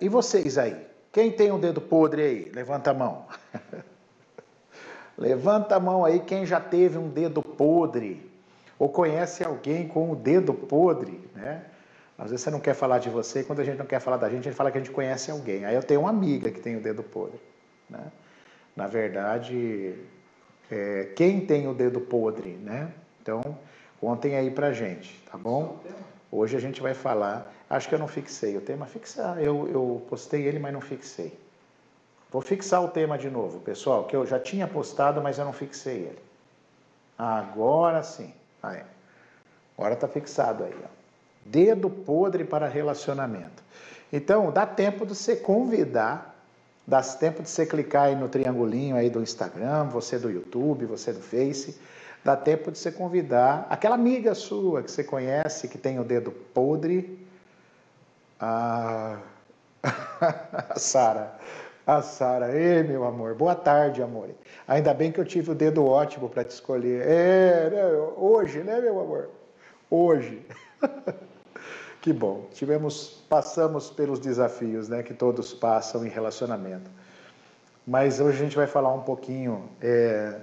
e vocês aí? Quem tem um dedo podre aí? Levanta a mão. Levanta a mão aí quem já teve um dedo podre ou conhece alguém com o um dedo podre, né? Às vezes você não quer falar de você, quando a gente não quer falar da gente, a gente fala que a gente conhece alguém. Aí eu tenho uma amiga que tem o dedo podre, né? Na verdade, é, quem tem o dedo podre, né? Então, contem aí pra gente, tá bom? Hoje a gente vai falar. Acho que eu não fixei o tema. Fixar, eu, eu postei ele, mas não fixei. Vou fixar o tema de novo, pessoal, que eu já tinha postado, mas eu não fixei ele. Agora sim. Aí. Agora está fixado aí. Ó. Dedo podre para relacionamento. Então, dá tempo de você convidar, dá tempo de você clicar aí no triangulinho aí do Instagram, você do YouTube, você do Face, dá tempo de você convidar aquela amiga sua que você conhece, que tem o dedo podre, a, a Sara. A Sara, ei meu amor, boa tarde, amor. Ainda bem que eu tive o dedo ótimo para te escolher. É, né, hoje, né, meu amor? Hoje. que bom. Tivemos, passamos pelos desafios, né, que todos passam em relacionamento. Mas hoje a gente vai falar um pouquinho é,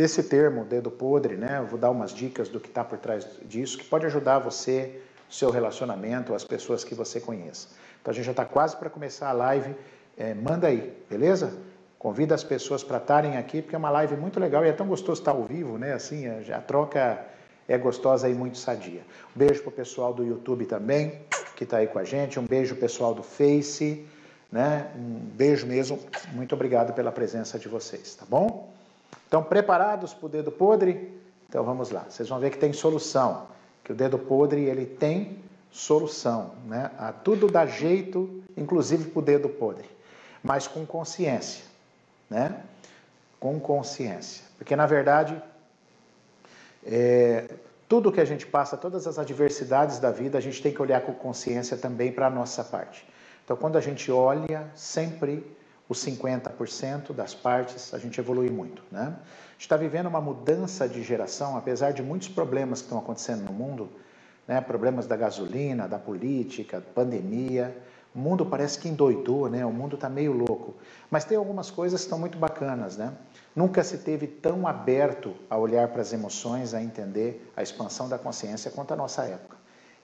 desse termo, dedo podre, né? Eu vou dar umas dicas do que está por trás disso, que pode ajudar você, seu relacionamento, as pessoas que você conheça. Então a gente já está quase para começar a live é, manda aí, beleza? Convida as pessoas para estarem aqui, porque é uma live muito legal e é tão gostoso estar ao vivo, né? Assim, a, a troca é gostosa e muito sadia. Um beijo para o pessoal do YouTube também, que está aí com a gente. Um beijo pessoal do Face, né? Um beijo mesmo. Muito obrigado pela presença de vocês, tá bom? Estão preparados para o dedo podre? Então vamos lá. Vocês vão ver que tem solução. Que o dedo podre ele tem solução, né? A tudo dá jeito, inclusive para o dedo podre mas com consciência, né? Com consciência. Porque, na verdade, é, tudo que a gente passa, todas as adversidades da vida, a gente tem que olhar com consciência também para a nossa parte. Então, quando a gente olha sempre os 50% das partes, a gente evolui muito. Né? A gente está vivendo uma mudança de geração, apesar de muitos problemas que estão acontecendo no mundo, né? problemas da gasolina, da política, pandemia, o mundo parece que endoidou, né? O mundo está meio louco. Mas tem algumas coisas que estão muito bacanas, né? Nunca se teve tão aberto a olhar para as emoções, a entender a expansão da consciência quanto a nossa época.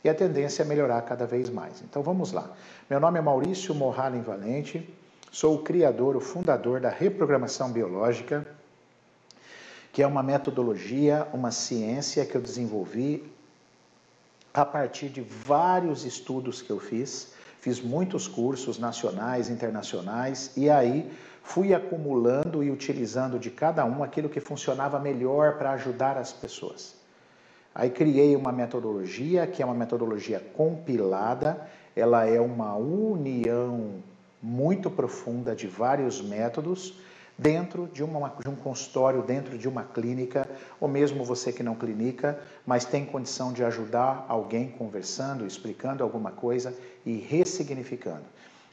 E a tendência é melhorar cada vez mais. Então vamos lá. Meu nome é Maurício Morralen Valente, sou o criador, o fundador da reprogramação biológica, que é uma metodologia, uma ciência que eu desenvolvi a partir de vários estudos que eu fiz fiz muitos cursos nacionais, internacionais, e aí fui acumulando e utilizando de cada um aquilo que funcionava melhor para ajudar as pessoas. Aí criei uma metodologia, que é uma metodologia compilada, ela é uma união muito profunda de vários métodos dentro de, uma, de um consultório, dentro de uma clínica, ou mesmo você que não clinica, mas tem condição de ajudar alguém conversando, explicando alguma coisa e ressignificando.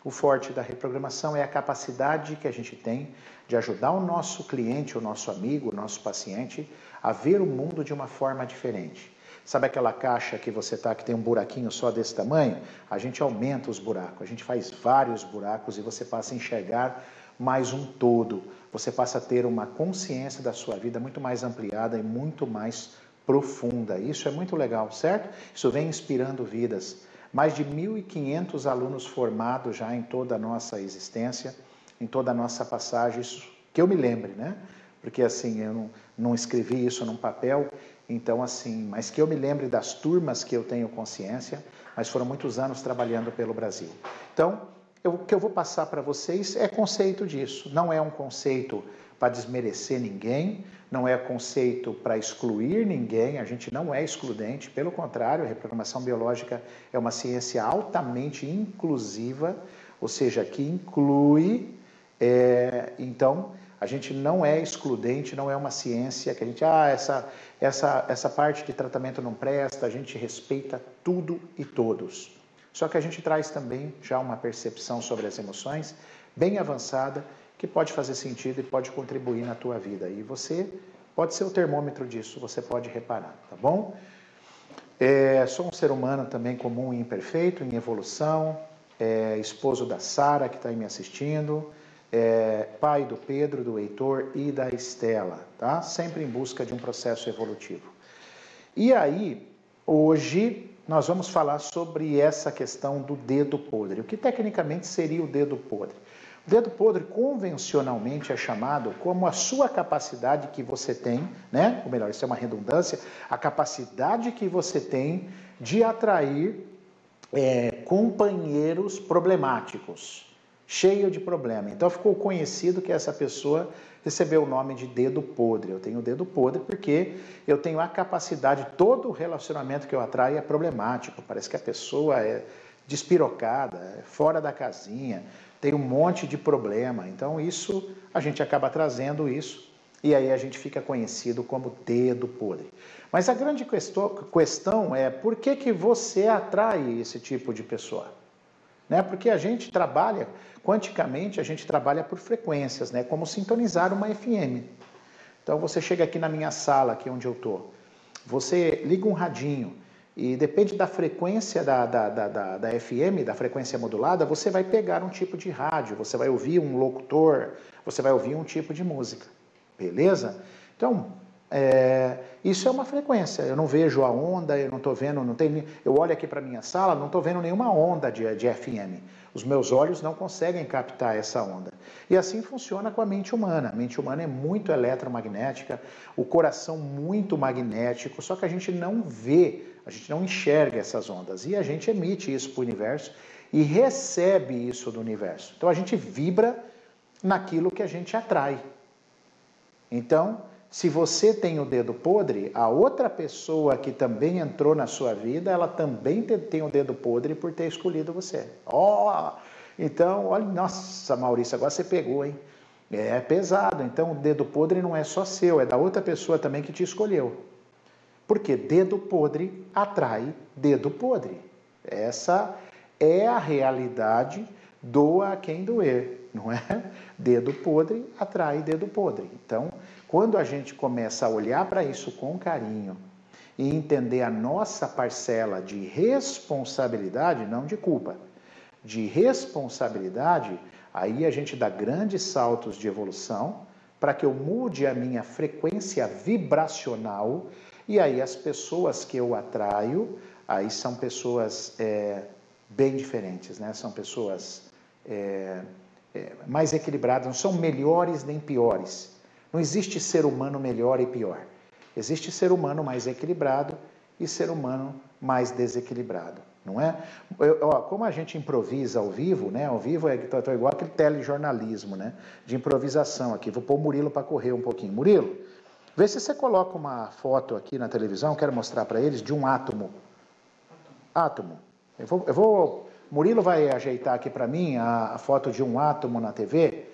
O forte da reprogramação é a capacidade que a gente tem de ajudar o nosso cliente, o nosso amigo, o nosso paciente a ver o mundo de uma forma diferente. Sabe aquela caixa que você tá que tem um buraquinho só desse tamanho? A gente aumenta os buracos, a gente faz vários buracos e você passa a enxergar mais um todo. Você passa a ter uma consciência da sua vida muito mais ampliada e muito mais profunda. Isso é muito legal, certo? Isso vem inspirando vidas. Mais de 1.500 alunos formados já em toda a nossa existência, em toda a nossa passagem, isso que eu me lembre, né? Porque assim, eu não, não escrevi isso num papel, então assim, mas que eu me lembre das turmas que eu tenho consciência, mas foram muitos anos trabalhando pelo Brasil. Então, o que eu vou passar para vocês é conceito disso. Não é um conceito para desmerecer ninguém, não é conceito para excluir ninguém, a gente não é excludente, pelo contrário, a reprogramação biológica é uma ciência altamente inclusiva, ou seja, que inclui. É, então, a gente não é excludente, não é uma ciência que a gente, ah, essa, essa, essa parte de tratamento não presta, a gente respeita tudo e todos. Só que a gente traz também já uma percepção sobre as emoções bem avançada que pode fazer sentido e pode contribuir na tua vida. E você pode ser o termômetro disso, você pode reparar, tá bom? É, sou um ser humano também comum e imperfeito, em evolução, é, esposo da Sara, que está aí me assistindo, é, pai do Pedro, do Heitor e da Estela, tá? Sempre em busca de um processo evolutivo. E aí, hoje, nós vamos falar sobre essa questão do dedo podre. O que tecnicamente seria o dedo podre? O dedo podre convencionalmente é chamado como a sua capacidade que você tem, né? Ou melhor, isso é uma redundância, a capacidade que você tem de atrair é, companheiros problemáticos, cheio de problema. Então ficou conhecido que essa pessoa recebeu o nome de dedo podre. Eu tenho dedo podre porque eu tenho a capacidade, todo relacionamento que eu atraio é problemático. Parece que a pessoa é despirocada, é fora da casinha, tem um monte de problema. Então isso a gente acaba trazendo isso e aí a gente fica conhecido como dedo podre. Mas a grande questão é por que, que você atrai esse tipo de pessoa? Né? Porque a gente trabalha, quanticamente, a gente trabalha por frequências, né? como sintonizar uma FM. Então você chega aqui na minha sala, aqui onde eu estou, você liga um radinho e depende da frequência da, da, da, da, da FM, da frequência modulada, você vai pegar um tipo de rádio, você vai ouvir um locutor, você vai ouvir um tipo de música. Beleza? Então, é, isso é uma frequência. Eu não vejo a onda, eu não estou vendo, não tem, eu olho aqui para minha sala, não estou vendo nenhuma onda de, de FM. Os meus olhos não conseguem captar essa onda. E assim funciona com a mente humana. A mente humana é muito eletromagnética, o coração muito magnético, só que a gente não vê, a gente não enxerga essas ondas. E a gente emite isso para o universo e recebe isso do universo. Então a gente vibra naquilo que a gente atrai. Então, se você tem o dedo podre, a outra pessoa que também entrou na sua vida, ela também tem o dedo podre por ter escolhido você. Ó, oh, então, olha, nossa, Maurício, agora você pegou, hein? É pesado. Então, o dedo podre não é só seu, é da outra pessoa também que te escolheu. Porque dedo podre atrai dedo podre. Essa é a realidade doa a quem doer, não é? Dedo podre atrai dedo podre. Então, quando a gente começa a olhar para isso com carinho e entender a nossa parcela de responsabilidade, não de culpa, de responsabilidade, aí a gente dá grandes saltos de evolução para que eu mude a minha frequência vibracional e aí as pessoas que eu atraio, aí são pessoas é, bem diferentes, né? São pessoas é, é, mais equilibradas, não são melhores nem piores não existe ser humano melhor e pior. Existe ser humano mais equilibrado e ser humano mais desequilibrado, não é? Eu, ó, como a gente improvisa ao vivo, né? Ao vivo é tô, tô igual aquele telejornalismo, né? De improvisação aqui. Vou pôr o Murilo para correr um pouquinho. Murilo, vê se você coloca uma foto aqui na televisão. Quero mostrar para eles de um átomo. Átomo. Eu vou, eu vou Murilo vai ajeitar aqui para mim a, a foto de um átomo na TV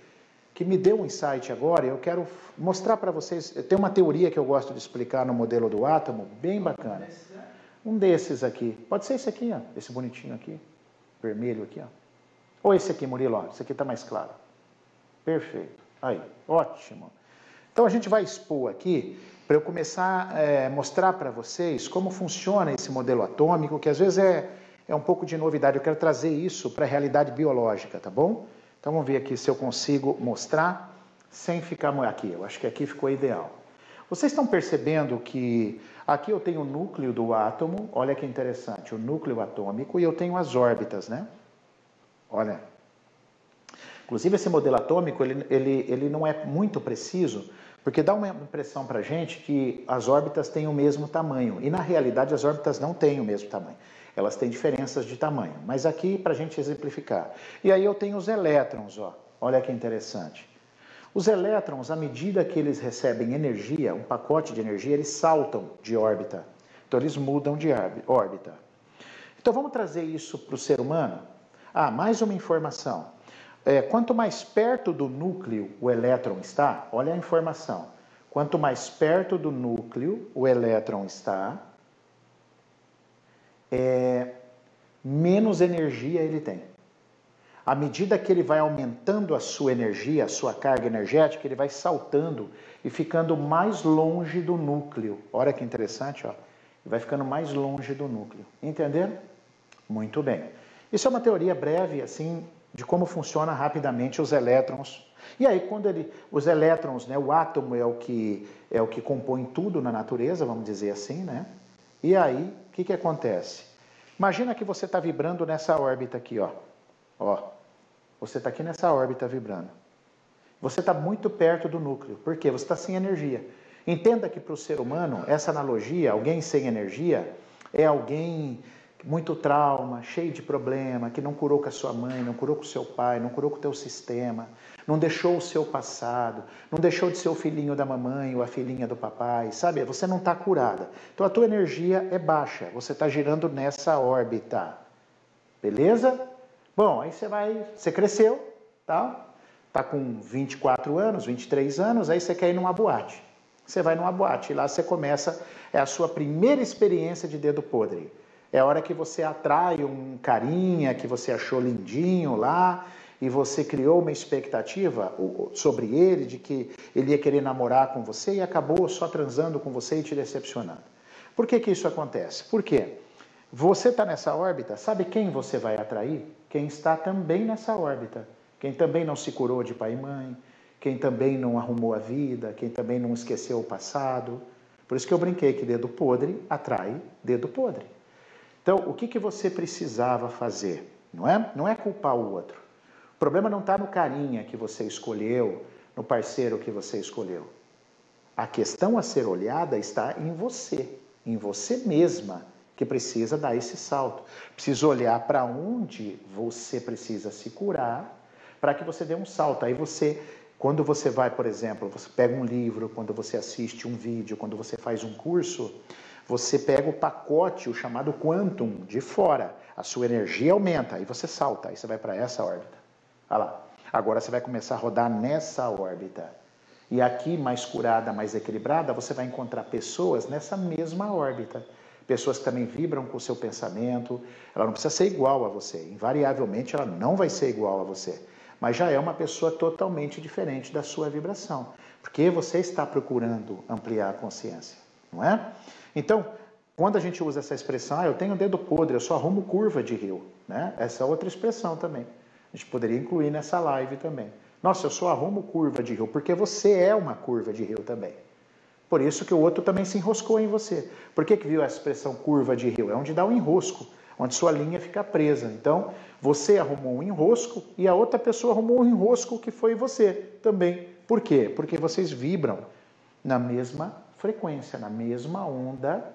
que me deu um insight agora, eu quero mostrar para vocês, tem uma teoria que eu gosto de explicar no modelo do átomo, bem bacana. Um desses aqui, pode ser esse aqui, ó, esse bonitinho aqui, vermelho aqui, ó. Ou esse aqui, Murilo, ó, esse aqui está mais claro. Perfeito, aí, ótimo. Então a gente vai expor aqui, para eu começar a é, mostrar para vocês como funciona esse modelo atômico, que às vezes é, é um pouco de novidade, eu quero trazer isso para a realidade biológica, tá bom? Então vamos ver aqui se eu consigo mostrar sem ficar aqui. Eu acho que aqui ficou ideal. Vocês estão percebendo que aqui eu tenho o núcleo do átomo, olha que interessante, o núcleo atômico, e eu tenho as órbitas, né? Olha. Inclusive esse modelo atômico, ele, ele, ele não é muito preciso, porque dá uma impressão para gente que as órbitas têm o mesmo tamanho, e na realidade as órbitas não têm o mesmo tamanho. Elas têm diferenças de tamanho, mas aqui para a gente exemplificar. E aí eu tenho os elétrons, ó. olha que interessante. Os elétrons, à medida que eles recebem energia, um pacote de energia, eles saltam de órbita. Então eles mudam de órbita. Então vamos trazer isso para o ser humano? Ah, mais uma informação. É, quanto mais perto do núcleo o elétron está, olha a informação. Quanto mais perto do núcleo o elétron está, é, menos energia ele tem. À medida que ele vai aumentando a sua energia, a sua carga energética, ele vai saltando e ficando mais longe do núcleo. Olha que interessante, ó. Vai ficando mais longe do núcleo. Entenderam? Muito bem. Isso é uma teoria breve, assim, de como funciona rapidamente os elétrons. E aí, quando ele, os elétrons, né, o átomo é o que é o que compõe tudo na natureza, vamos dizer assim, né? E aí, que, que acontece? Imagina que você está vibrando nessa órbita aqui, ó. Ó, você está aqui nessa órbita vibrando. Você está muito perto do núcleo. Por quê? Você está sem energia. Entenda que para o ser humano, essa analogia, alguém sem energia, é alguém muito trauma, cheio de problema, que não curou com a sua mãe, não curou com o seu pai, não curou com o teu sistema, não deixou o seu passado, não deixou de ser o filhinho da mamãe ou a filhinha do papai, sabe? Você não está curada. Então a tua energia é baixa, você está girando nessa órbita. Beleza? Bom, aí você vai, você cresceu, tá? Tá com 24 anos, 23 anos, aí você quer ir numa boate. Você vai numa boate e lá você começa, é a sua primeira experiência de dedo podre. É a hora que você atrai um carinha que você achou lindinho lá e você criou uma expectativa sobre ele, de que ele ia querer namorar com você e acabou só transando com você e te decepcionando. Por que, que isso acontece? Porque você está nessa órbita, sabe quem você vai atrair? Quem está também nessa órbita. Quem também não se curou de pai e mãe, quem também não arrumou a vida, quem também não esqueceu o passado. Por isso que eu brinquei que dedo podre atrai dedo podre. Então, o que, que você precisava fazer? Não é, não é culpar o outro. O problema não está no carinha que você escolheu, no parceiro que você escolheu. A questão a ser olhada está em você, em você mesma, que precisa dar esse salto. Precisa olhar para onde você precisa se curar para que você dê um salto. Aí você, quando você vai, por exemplo, você pega um livro, quando você assiste um vídeo, quando você faz um curso, você pega o pacote, o chamado quantum, de fora. A sua energia aumenta, aí você salta, aí você vai para essa órbita. Olha lá. Agora você vai começar a rodar nessa órbita. E aqui, mais curada, mais equilibrada, você vai encontrar pessoas nessa mesma órbita. Pessoas que também vibram com o seu pensamento. Ela não precisa ser igual a você. Invariavelmente, ela não vai ser igual a você mas já é uma pessoa totalmente diferente da sua vibração, porque você está procurando ampliar a consciência, não é? Então, quando a gente usa essa expressão, ah, eu tenho dedo podre, eu só arrumo curva de rio, né? Essa é outra expressão também. A gente poderia incluir nessa live também. Nossa, eu só arrumo curva de rio, porque você é uma curva de rio também. Por isso que o outro também se enroscou em você. Por que, que viu a expressão curva de rio? É onde dá um enrosco onde sua linha fica presa. Então, você arrumou um enrosco e a outra pessoa arrumou um enrosco que foi você também. Por quê? Porque vocês vibram na mesma frequência, na mesma onda,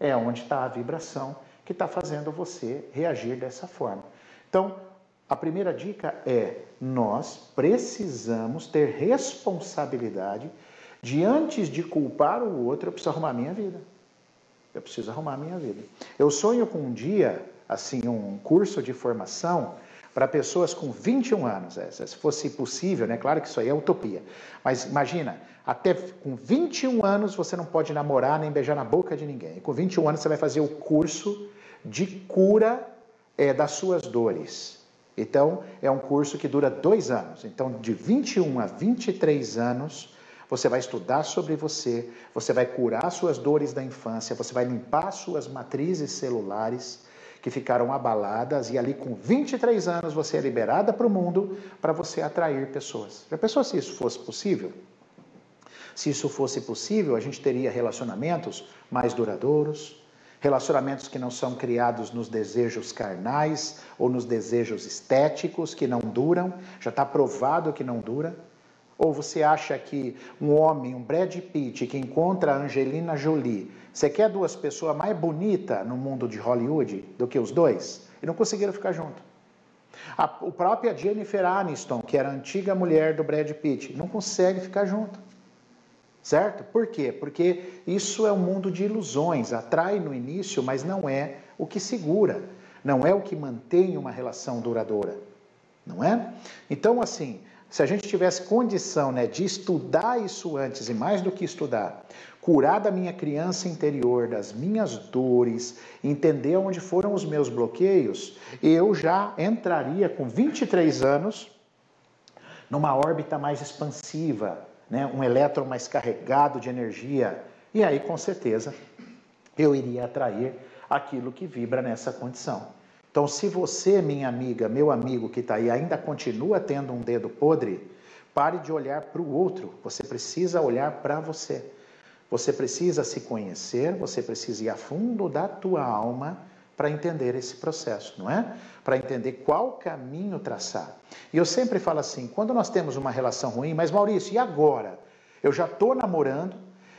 é onde está a vibração que está fazendo você reagir dessa forma. Então, a primeira dica é: nós precisamos ter responsabilidade de antes de culpar o outro, eu preciso arrumar a minha vida. Eu preciso arrumar a minha vida. Eu sonho com um dia, assim, um curso de formação para pessoas com 21 anos. É, se fosse possível, né? Claro que isso aí é utopia. Mas imagina, até com 21 anos você não pode namorar nem beijar na boca de ninguém. E com 21 anos você vai fazer o curso de cura é, das suas dores. Então, é um curso que dura dois anos. Então, de 21 a 23 anos, você vai estudar sobre você, você vai curar suas dores da infância, você vai limpar suas matrizes celulares que ficaram abaladas e ali com 23 anos você é liberada para o mundo para você atrair pessoas. Já pensou se isso fosse possível? Se isso fosse possível, a gente teria relacionamentos mais duradouros, relacionamentos que não são criados nos desejos carnais ou nos desejos estéticos que não duram, já está provado que não dura. Ou você acha que um homem, um Brad Pitt, que encontra a Angelina Jolie, você quer duas pessoas mais bonitas no mundo de Hollywood do que os dois? E não conseguiram ficar junto. A, a própria Jennifer Aniston, que era a antiga mulher do Brad Pitt, não consegue ficar junto. Certo? Por quê? Porque isso é um mundo de ilusões, atrai no início, mas não é o que segura, não é o que mantém uma relação duradoura, não é? Então, assim, se a gente tivesse condição né, de estudar isso antes, e mais do que estudar, curar da minha criança interior, das minhas dores, entender onde foram os meus bloqueios, eu já entraria com 23 anos numa órbita mais expansiva, né, um elétron mais carregado de energia. E aí, com certeza, eu iria atrair aquilo que vibra nessa condição. Então, se você, minha amiga, meu amigo que está aí, ainda continua tendo um dedo podre, pare de olhar para o outro. Você precisa olhar para você. Você precisa se conhecer, você precisa ir a fundo da tua alma para entender esse processo, não é? Para entender qual caminho traçar. E eu sempre falo assim: quando nós temos uma relação ruim, mas Maurício, e agora? Eu já estou namorando,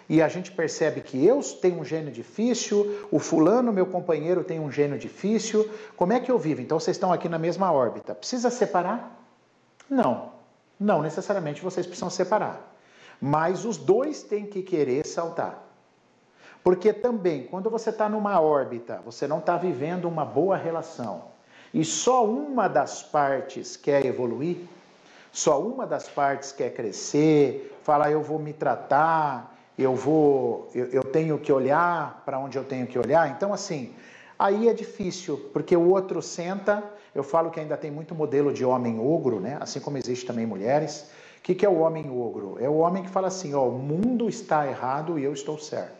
e a gente percebe que eu tenho um gênio difícil, o fulano, meu companheiro, tem um gênio difícil. Como é que eu vivo? Então vocês estão aqui na mesma órbita. Precisa separar? Não. Não necessariamente vocês precisam separar. Mas os dois têm que querer saltar. Porque também, quando você está numa órbita, você não está vivendo uma boa relação, e só uma das partes quer evoluir, só uma das partes quer crescer, fala eu vou me tratar, eu vou, eu, eu tenho que olhar para onde eu tenho que olhar. Então, assim, aí é difícil, porque o outro senta. Eu falo que ainda tem muito modelo de homem ogro, né? Assim como existe também mulheres. O que, que é o homem ogro? É o homem que fala assim: ó, o mundo está errado e eu estou certo.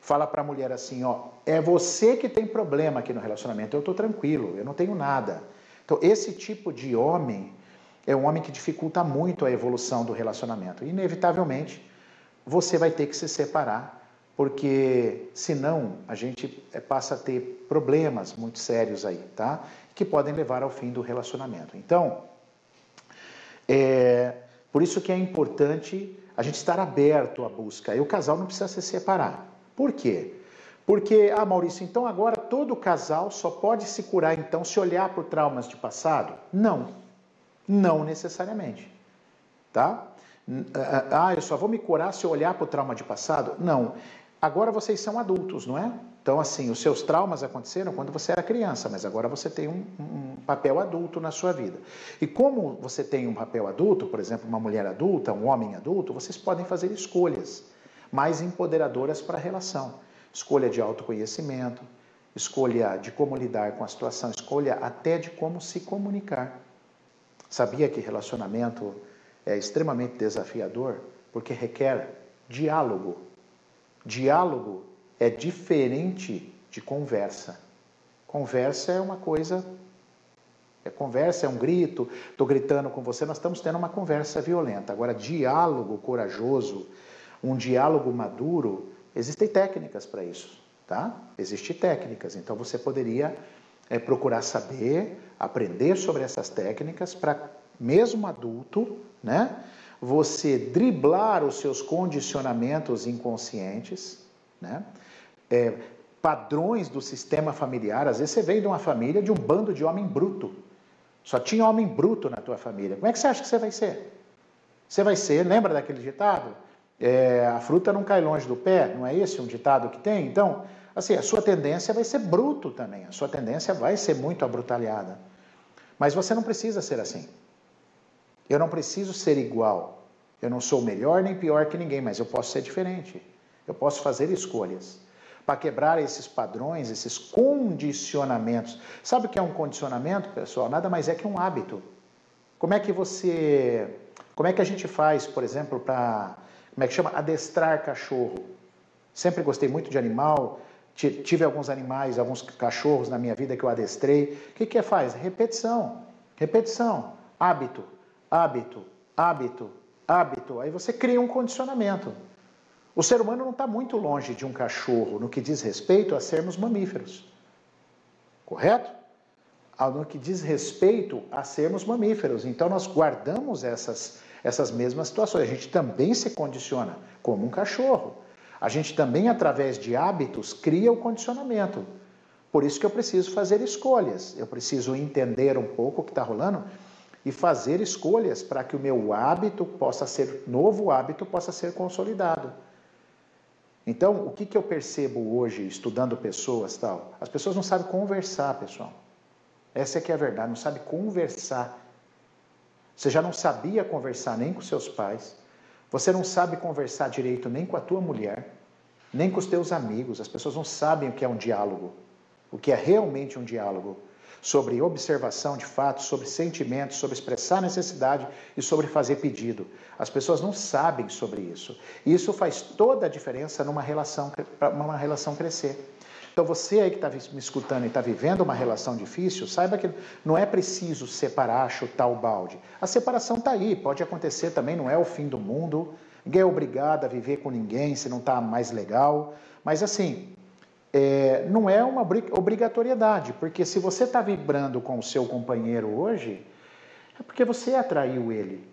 Fala para a mulher assim: ó, é você que tem problema aqui no relacionamento, eu estou tranquilo, eu não tenho nada. Então, esse tipo de homem é um homem que dificulta muito a evolução do relacionamento. Inevitavelmente, você vai ter que se separar, porque senão a gente eh, passa a ter problemas muito sérios aí, tá? Que podem levar ao fim do relacionamento. Então, é por isso que é importante a gente estar aberto à busca. E o casal não precisa se separar. Por quê? Porque, ah, Maurício, então agora todo casal só pode se curar então se olhar por traumas de passado? Não, não necessariamente, tá? Ah, eu só vou me curar se eu olhar para o trauma de passado? Não. Agora vocês são adultos, não é? Então, assim, os seus traumas aconteceram quando você era criança, mas agora você tem um, um, papel adulto na sua vida. E como você tem um papel adulto, por exemplo, uma mulher adulta, um homem adulto, vocês podem fazer escolhas mais empoderadoras para a relação. Escolha de autoconhecimento, escolha de como lidar com a situação, escolha até de como se comunicar. Sabia que relacionamento é extremamente desafiador porque requer diálogo. Diálogo é diferente de conversa. Conversa é uma coisa. É conversa, é um grito, estou gritando com você, nós estamos tendo uma conversa violenta. Agora, diálogo corajoso, um diálogo maduro, existem técnicas para isso, tá? Existem técnicas, então você poderia é, procurar saber, aprender sobre essas técnicas para, mesmo adulto, né? Você driblar os seus condicionamentos inconscientes, né? É, padrões do sistema familiar. Às vezes você veio de uma família de um bando de homem bruto. Só tinha homem bruto na tua família. Como é que você acha que você vai ser? Você vai ser, lembra daquele ditado? É, a fruta não cai longe do pé, não é esse um ditado que tem? Então, assim, a sua tendência vai ser bruto também, a sua tendência vai ser muito abrutalhada. Mas você não precisa ser assim. Eu não preciso ser igual. Eu não sou melhor nem pior que ninguém, mas eu posso ser diferente. Eu posso fazer escolhas para quebrar esses padrões, esses condicionamentos. Sabe o que é um condicionamento, pessoal? Nada mais é que um hábito. Como é que você, como é que a gente faz, por exemplo, para, como é que chama, adestrar cachorro? Sempre gostei muito de animal, tive alguns animais, alguns cachorros na minha vida que eu adestrei. O que que faz? Repetição, repetição, hábito hábito, hábito, hábito. Aí você cria um condicionamento. O ser humano não está muito longe de um cachorro no que diz respeito a sermos mamíferos. Correto? No que diz respeito a sermos mamíferos. Então nós guardamos essas, essas mesmas situações. A gente também se condiciona como um cachorro. A gente também, através de hábitos, cria o condicionamento. Por isso que eu preciso fazer escolhas. Eu preciso entender um pouco o que está rolando e fazer escolhas para que o meu hábito possa ser, novo hábito possa ser consolidado. Então, o que, que eu percebo hoje, estudando pessoas tal? As pessoas não sabem conversar, pessoal. Essa é que é a verdade, não sabe conversar. Você já não sabia conversar nem com seus pais, você não sabe conversar direito nem com a tua mulher, nem com os teus amigos. As pessoas não sabem o que é um diálogo, o que é realmente um diálogo sobre observação de fatos, sobre sentimentos, sobre expressar necessidade e sobre fazer pedido. As pessoas não sabem sobre isso. E isso faz toda a diferença numa relação, para uma relação crescer. Então você aí que está me escutando e está vivendo uma relação difícil, saiba que não é preciso separar, chutar o balde. A separação está aí, pode acontecer também, não é o fim do mundo. Ninguém é obrigado a viver com ninguém se não está mais legal. Mas assim, é, não é uma obrigatoriedade, porque se você está vibrando com o seu companheiro hoje, é porque você atraiu ele.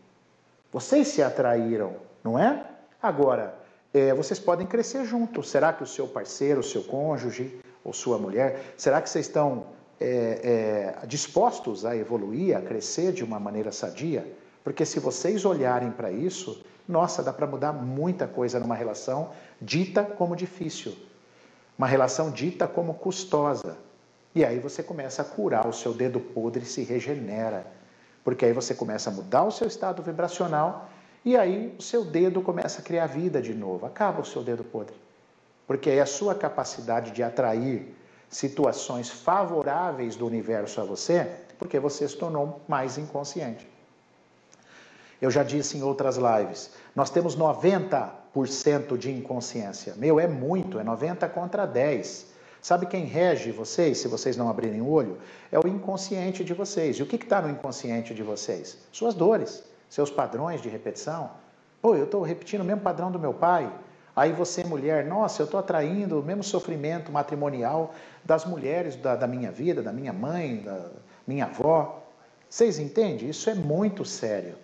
Vocês se atraíram, não é? Agora, é, vocês podem crescer juntos. Será que o seu parceiro, o seu cônjuge ou sua mulher, será que vocês estão é, é, dispostos a evoluir, a crescer de uma maneira sadia? Porque se vocês olharem para isso, nossa, dá para mudar muita coisa numa relação dita como difícil, uma relação dita como custosa. E aí você começa a curar, o seu dedo podre se regenera, porque aí você começa a mudar o seu estado vibracional e aí o seu dedo começa a criar vida de novo, acaba o seu dedo podre. Porque aí a sua capacidade de atrair situações favoráveis do universo a você, porque você se tornou mais inconsciente. Eu já disse em outras lives, nós temos 90% de inconsciência. Meu, é muito, é 90 contra 10. Sabe quem rege vocês, se vocês não abrirem o olho? É o inconsciente de vocês. E o que está no inconsciente de vocês? Suas dores seus padrões de repetição. Pô, eu estou repetindo o mesmo padrão do meu pai. Aí você, mulher, nossa, eu estou atraindo o mesmo sofrimento matrimonial das mulheres da, da minha vida, da minha mãe, da minha avó. Vocês entendem? Isso é muito sério.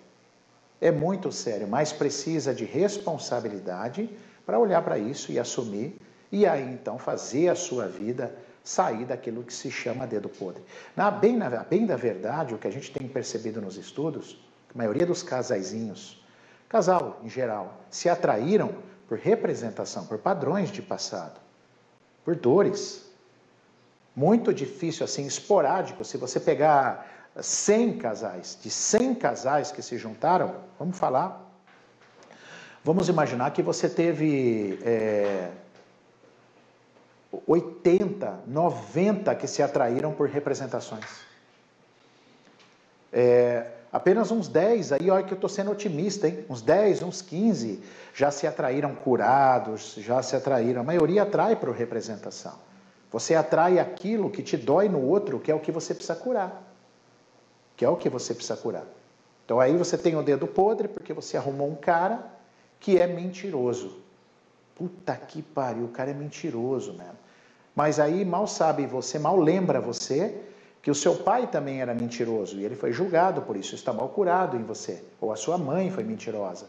É muito sério, mas precisa de responsabilidade para olhar para isso e assumir, e aí então fazer a sua vida sair daquilo que se chama dedo podre. Na, bem, na, bem da verdade, o que a gente tem percebido nos estudos a maioria dos casaizinhos, casal em geral, se atraíram por representação, por padrões de passado, por dores. Muito difícil, assim, esporádico. Se você pegar 100 casais, de 100 casais que se juntaram, vamos falar, vamos imaginar que você teve é, 80, 90 que se atraíram por representações. É, Apenas uns 10, aí olha que eu estou sendo otimista, hein? Uns 10, uns 15 já se atraíram curados, já se atraíram. A maioria atrai por representação. Você atrai aquilo que te dói no outro, que é o que você precisa curar. Que é o que você precisa curar. Então aí você tem o dedo podre porque você arrumou um cara que é mentiroso. Puta que pariu, o cara é mentiroso mesmo. Mas aí mal sabe você, mal lembra você que o seu pai também era mentiroso e ele foi julgado por isso, está mal curado em você, ou a sua mãe foi mentirosa.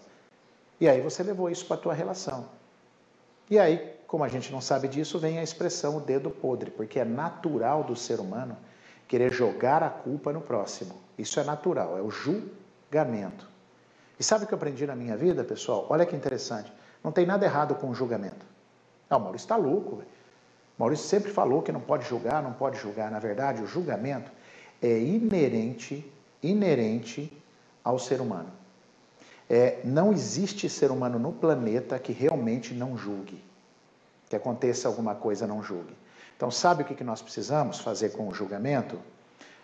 E aí você levou isso para a tua relação. E aí, como a gente não sabe disso, vem a expressão o dedo podre, porque é natural do ser humano querer jogar a culpa no próximo. Isso é natural, é o julgamento. E sabe o que eu aprendi na minha vida, pessoal? Olha que interessante. Não tem nada errado com o julgamento. Não, Maurício está louco. Véio. Maurício sempre falou que não pode julgar, não pode julgar. Na verdade, o julgamento é inerente, inerente ao ser humano. É, não existe ser humano no planeta que realmente não julgue. Que aconteça alguma coisa, não julgue. Então, sabe o que nós precisamos fazer com o julgamento?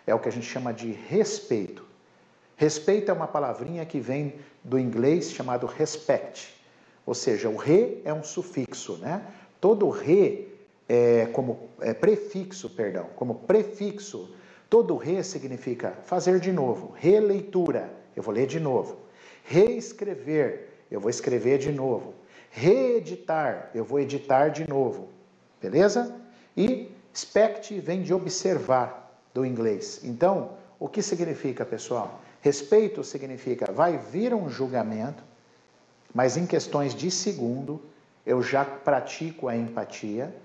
É o que a gente chama de respeito. Respeito é uma palavrinha que vem do inglês chamado respect. Ou seja, o re é um sufixo, né? Todo re é, como é, prefixo, perdão, como prefixo, todo re significa fazer de novo, releitura, eu vou ler de novo, reescrever, eu vou escrever de novo, reeditar, eu vou editar de novo, beleza? E spect vem de observar do inglês. Então, o que significa, pessoal? Respeito significa vai vir um julgamento, mas em questões de segundo eu já pratico a empatia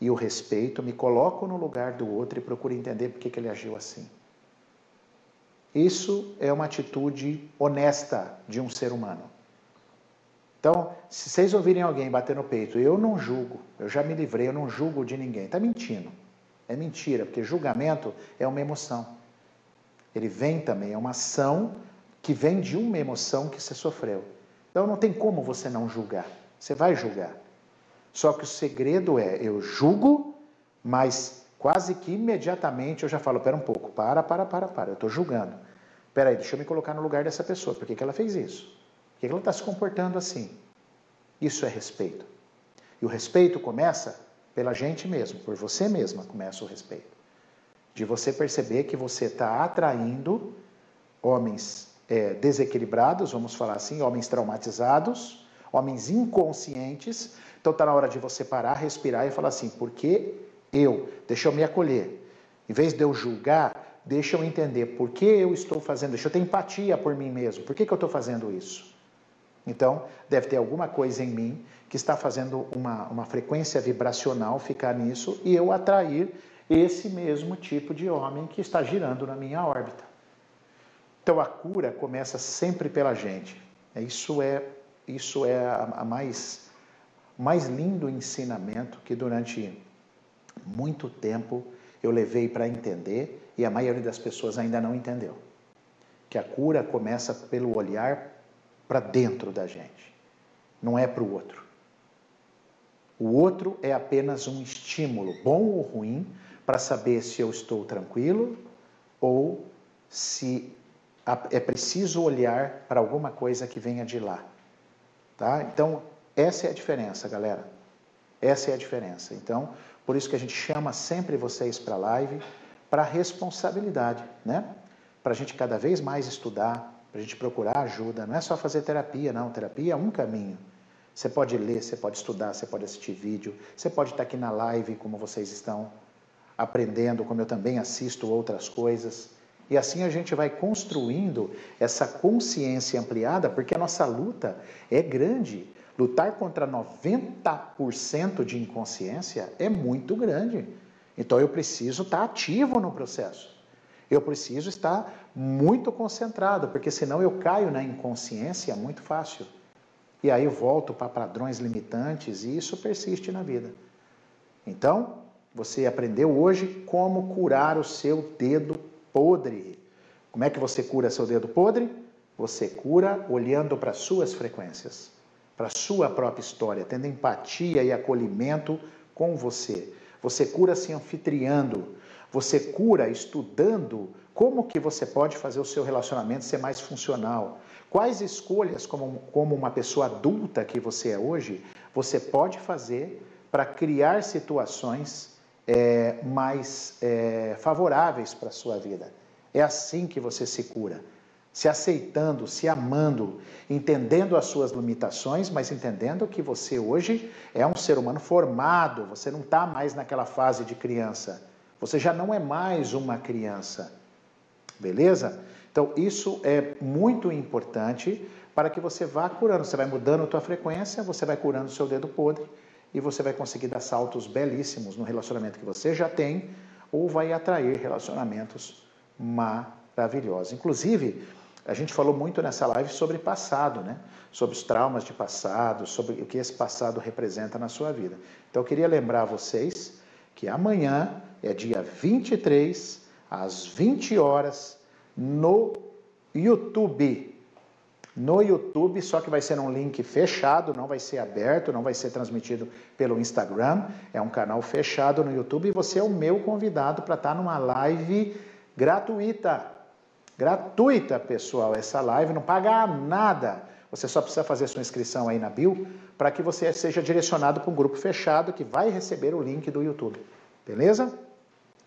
e o respeito, me coloco no lugar do outro e procuro entender por que, que ele agiu assim. Isso é uma atitude honesta de um ser humano. Então, se vocês ouvirem alguém bater no peito, eu não julgo, eu já me livrei, eu não julgo de ninguém. Está mentindo. É mentira, porque julgamento é uma emoção. Ele vem também, é uma ação que vem de uma emoção que você sofreu. Então não tem como você não julgar. Você vai julgar. Só que o segredo é, eu julgo, mas quase que imediatamente eu já falo, pera um pouco, para, para, para, para, eu estou julgando. Espera aí, deixa eu me colocar no lugar dessa pessoa, por que, que ela fez isso? Por que, ela está se comportando assim? Isso é respeito. E o respeito começa pela gente mesmo, por você mesma começa o respeito. De você perceber que você está atraindo homens é, desequilibrados, vamos falar assim, homens traumatizados, homens inconscientes. Então está na hora de você parar, respirar e falar assim: por que eu? Deixa eu me acolher. Em vez de eu julgar, deixa eu entender por que eu estou fazendo, deixa eu ter empatia por mim mesmo. Por que, que eu estou fazendo isso? Então, deve ter alguma coisa em mim que está fazendo uma, uma frequência vibracional ficar nisso e eu atrair esse mesmo tipo de homem que está girando na minha órbita. Então, a cura começa sempre pela gente. Isso é, isso é a, a mais, mais lindo ensinamento que durante muito tempo eu levei para entender e a maioria das pessoas ainda não entendeu. Que a cura começa pelo olhar para dentro da gente, não é para o outro. O outro é apenas um estímulo, bom ou ruim, para saber se eu estou tranquilo ou se é preciso olhar para alguma coisa que venha de lá. Tá? Então, essa é a diferença, galera. Essa é a diferença. Então, por isso que a gente chama sempre vocês para a live, para responsabilidade, né? Para a gente cada vez mais estudar, para a gente procurar ajuda. Não é só fazer terapia, não. Terapia é um caminho. Você pode ler, você pode estudar, você pode assistir vídeo, você pode estar aqui na live, como vocês estão aprendendo, como eu também assisto outras coisas. E assim a gente vai construindo essa consciência ampliada, porque a nossa luta é grande. Lutar contra 90% de inconsciência é muito grande. Então eu preciso estar ativo no processo. Eu preciso estar muito concentrado, porque senão eu caio na inconsciência muito fácil. E aí eu volto para padrões limitantes e isso persiste na vida. Então, você aprendeu hoje como curar o seu dedo podre. Como é que você cura seu dedo podre? Você cura olhando para suas frequências, para sua própria história, tendo empatia e acolhimento com você. Você cura se anfitriando, você cura estudando como que você pode fazer o seu relacionamento ser mais funcional. Quais escolhas, como, como uma pessoa adulta que você é hoje, você pode fazer para criar situações é, mais é, favoráveis para a sua vida. É assim que você se cura. Se aceitando, se amando, entendendo as suas limitações, mas entendendo que você hoje é um ser humano formado, você não está mais naquela fase de criança. Você já não é mais uma criança. Beleza? Então, isso é muito importante para que você vá curando. Você vai mudando a tua frequência, você vai curando o seu dedo podre e você vai conseguir dar saltos belíssimos no relacionamento que você já tem ou vai atrair relacionamentos maravilhosos. Inclusive, a gente falou muito nessa live sobre passado, né? Sobre os traumas de passado, sobre o que esse passado representa na sua vida. Então, eu queria lembrar vocês que amanhã é dia 23, às 20 horas, no YouTube. No YouTube, só que vai ser um link fechado, não vai ser aberto, não vai ser transmitido pelo Instagram. É um canal fechado no YouTube e você é o meu convidado para estar numa live gratuita. Gratuita, pessoal, essa live, não paga nada. Você só precisa fazer sua inscrição aí na bio para que você seja direcionado para um grupo fechado que vai receber o link do YouTube. Beleza?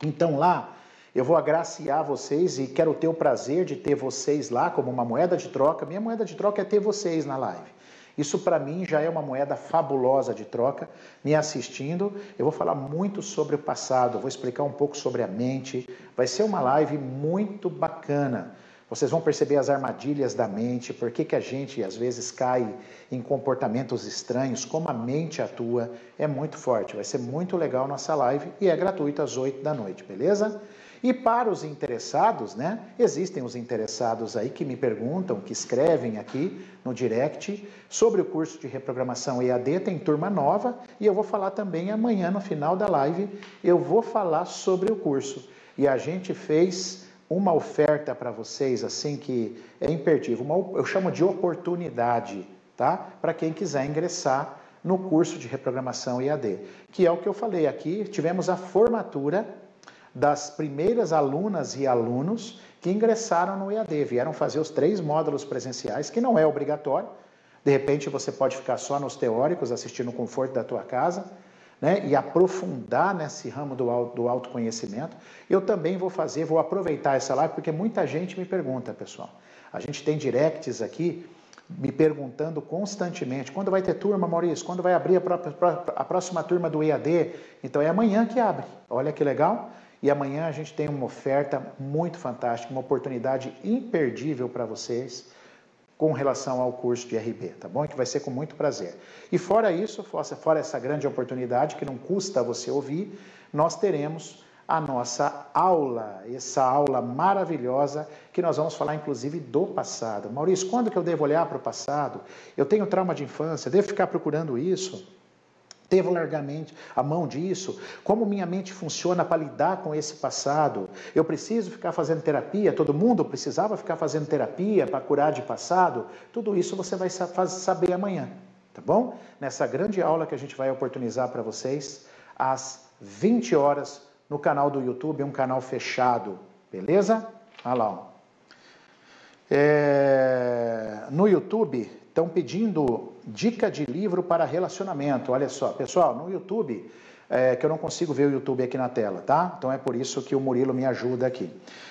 Então lá eu vou agraciar vocês e quero ter o prazer de ter vocês lá como uma moeda de troca. Minha moeda de troca é ter vocês na live. Isso para mim já é uma moeda fabulosa de troca. Me assistindo, eu vou falar muito sobre o passado, vou explicar um pouco sobre a mente. Vai ser uma live muito bacana. Vocês vão perceber as armadilhas da mente, por que, a gente às vezes cai em comportamentos estranhos, como a mente atua. É muito forte, vai ser muito legal nossa live e é gratuita às 8 da noite, beleza? E para os interessados, né? Existem os interessados aí que me perguntam, que escrevem aqui no direct sobre o curso de reprogramação EAD, tem turma nova e eu vou falar também amanhã no final da live, eu vou falar sobre o curso. E a gente fez uma oferta para vocês assim que é imperdível, uma, eu chamo de oportunidade, tá? Para quem quiser ingressar no curso de reprogramação EAD, que é o que eu falei aqui, tivemos a formatura das primeiras alunas e alunos que ingressaram no EAD, vieram fazer os três módulos presenciais, que não é obrigatório. De repente você pode ficar só nos teóricos, assistindo no conforto da tua casa, né, e aprofundar nesse ramo do, do autoconhecimento, eu também vou fazer, vou aproveitar essa live, porque muita gente me pergunta, pessoal. A gente tem directs aqui me perguntando constantemente: quando vai ter turma, Maurício? Quando vai abrir a, a próxima turma do EAD? Então é amanhã que abre. Olha que legal. E amanhã a gente tem uma oferta muito fantástica, uma oportunidade imperdível para vocês com relação ao curso de RB, tá bom? Que vai ser com muito prazer. E fora isso, fora essa grande oportunidade que não custa você ouvir, nós teremos a nossa aula, essa aula maravilhosa que nós vamos falar inclusive do passado. Maurício, quando que eu devo olhar para o passado? Eu tenho trauma de infância, devo ficar procurando isso? Devo largamente a mão disso? Como minha mente funciona para lidar com esse passado? Eu preciso ficar fazendo terapia? Todo mundo precisava ficar fazendo terapia para curar de passado? Tudo isso você vai saber amanhã, tá bom? Nessa grande aula que a gente vai oportunizar para vocês às 20 horas no canal do YouTube, um canal fechado, beleza? Olha lá. Ó. É, no YouTube estão pedindo dica de livro para relacionamento. Olha só, pessoal, no YouTube, é, que eu não consigo ver o YouTube aqui na tela, tá? Então é por isso que o Murilo me ajuda aqui.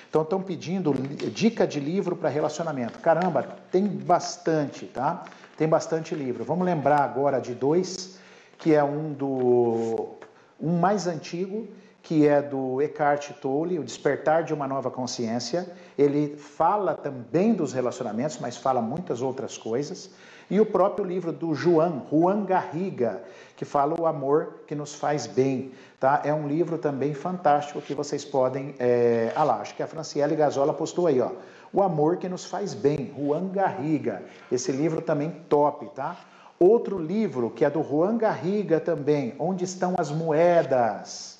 Então estão pedindo dica de livro para relacionamento. Caramba, tem bastante, tá? Tem bastante livro. Vamos lembrar agora de dois, que é um do um mais antigo que é do Eckhart Tolle, O Despertar de uma Nova Consciência. Ele fala também dos relacionamentos, mas fala muitas outras coisas. E o próprio livro do Juan, Juan Garriga, que fala o amor que nos faz bem. Tá? É um livro também fantástico que vocês podem. É... Ah lá, acho que a Franciele Gazola postou aí, ó. O amor que nos faz bem, Juan Garriga. Esse livro também top, tá? Outro livro que é do Juan Garriga também, Onde estão as moedas?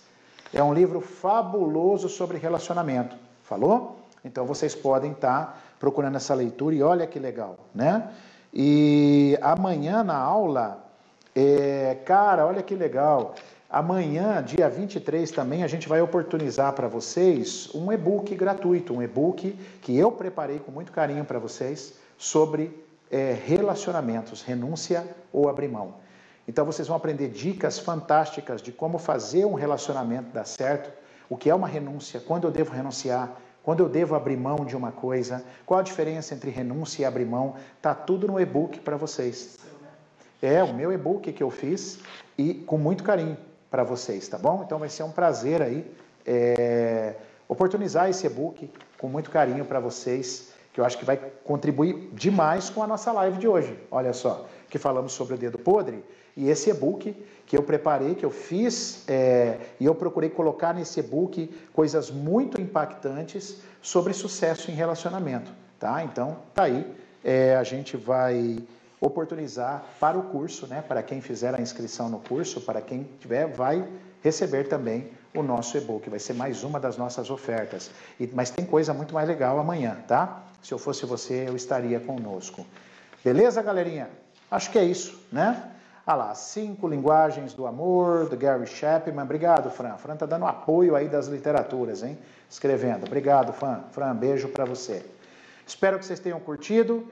É um livro fabuloso sobre relacionamento. Falou? Então vocês podem estar procurando essa leitura e olha que legal, né? E amanhã na aula, é, cara, olha que legal. Amanhã, dia 23 também, a gente vai oportunizar para vocês um e-book gratuito, um e-book que eu preparei com muito carinho para vocês sobre é, relacionamentos, renúncia ou abrir mão. Então vocês vão aprender dicas fantásticas de como fazer um relacionamento dar certo, o que é uma renúncia, quando eu devo renunciar, quando eu devo abrir mão de uma coisa, qual a diferença entre renúncia e abrir mão, tá tudo no e-book para vocês. É o meu e-book que eu fiz e com muito carinho para vocês, tá bom? Então vai ser um prazer aí é, oportunizar esse e-book com muito carinho para vocês, que eu acho que vai contribuir demais com a nossa live de hoje. Olha só, que falamos sobre o dedo podre e esse e-book que eu preparei, que eu fiz, é, e eu procurei colocar nesse e-book coisas muito impactantes sobre sucesso em relacionamento. Tá? Então, tá aí. É, a gente vai oportunizar para o curso, né? para quem fizer a inscrição no curso, para quem tiver, vai receber também o nosso e-book. Vai ser mais uma das nossas ofertas. E, mas tem coisa muito mais legal amanhã, tá? Se eu fosse você, eu estaria conosco. Beleza, galerinha? Acho que é isso, né? Ah lá, Cinco Linguagens do Amor, do Gary Chapman. Obrigado, Fran. Fran tá dando apoio aí das literaturas, hein? Escrevendo. Obrigado, Fran. Fran, beijo para você. Espero que vocês tenham curtido.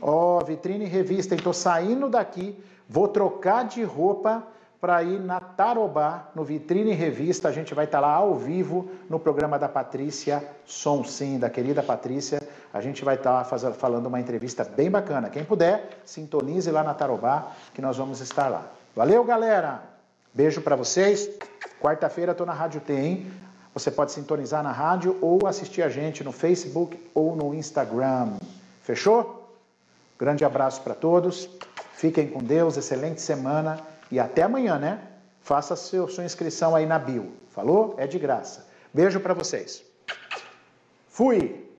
Ó, oh, vitrine revista. Estou saindo daqui, vou trocar de roupa para ir na Tarobá, no Vitrine Revista. A gente vai estar tá lá ao vivo no programa da Patrícia Som Sim, da querida Patrícia. A gente vai estar tá falando uma entrevista bem bacana. Quem puder, sintonize lá na Tarobá, que nós vamos estar lá. Valeu, galera! Beijo para vocês. Quarta-feira estou na Rádio Tem. Você pode sintonizar na rádio ou assistir a gente no Facebook ou no Instagram. Fechou? Grande abraço para todos. Fiquem com Deus. Excelente semana. E até amanhã, né? Faça seu, sua inscrição aí na bio. Falou? É de graça. Beijo para vocês. Fui!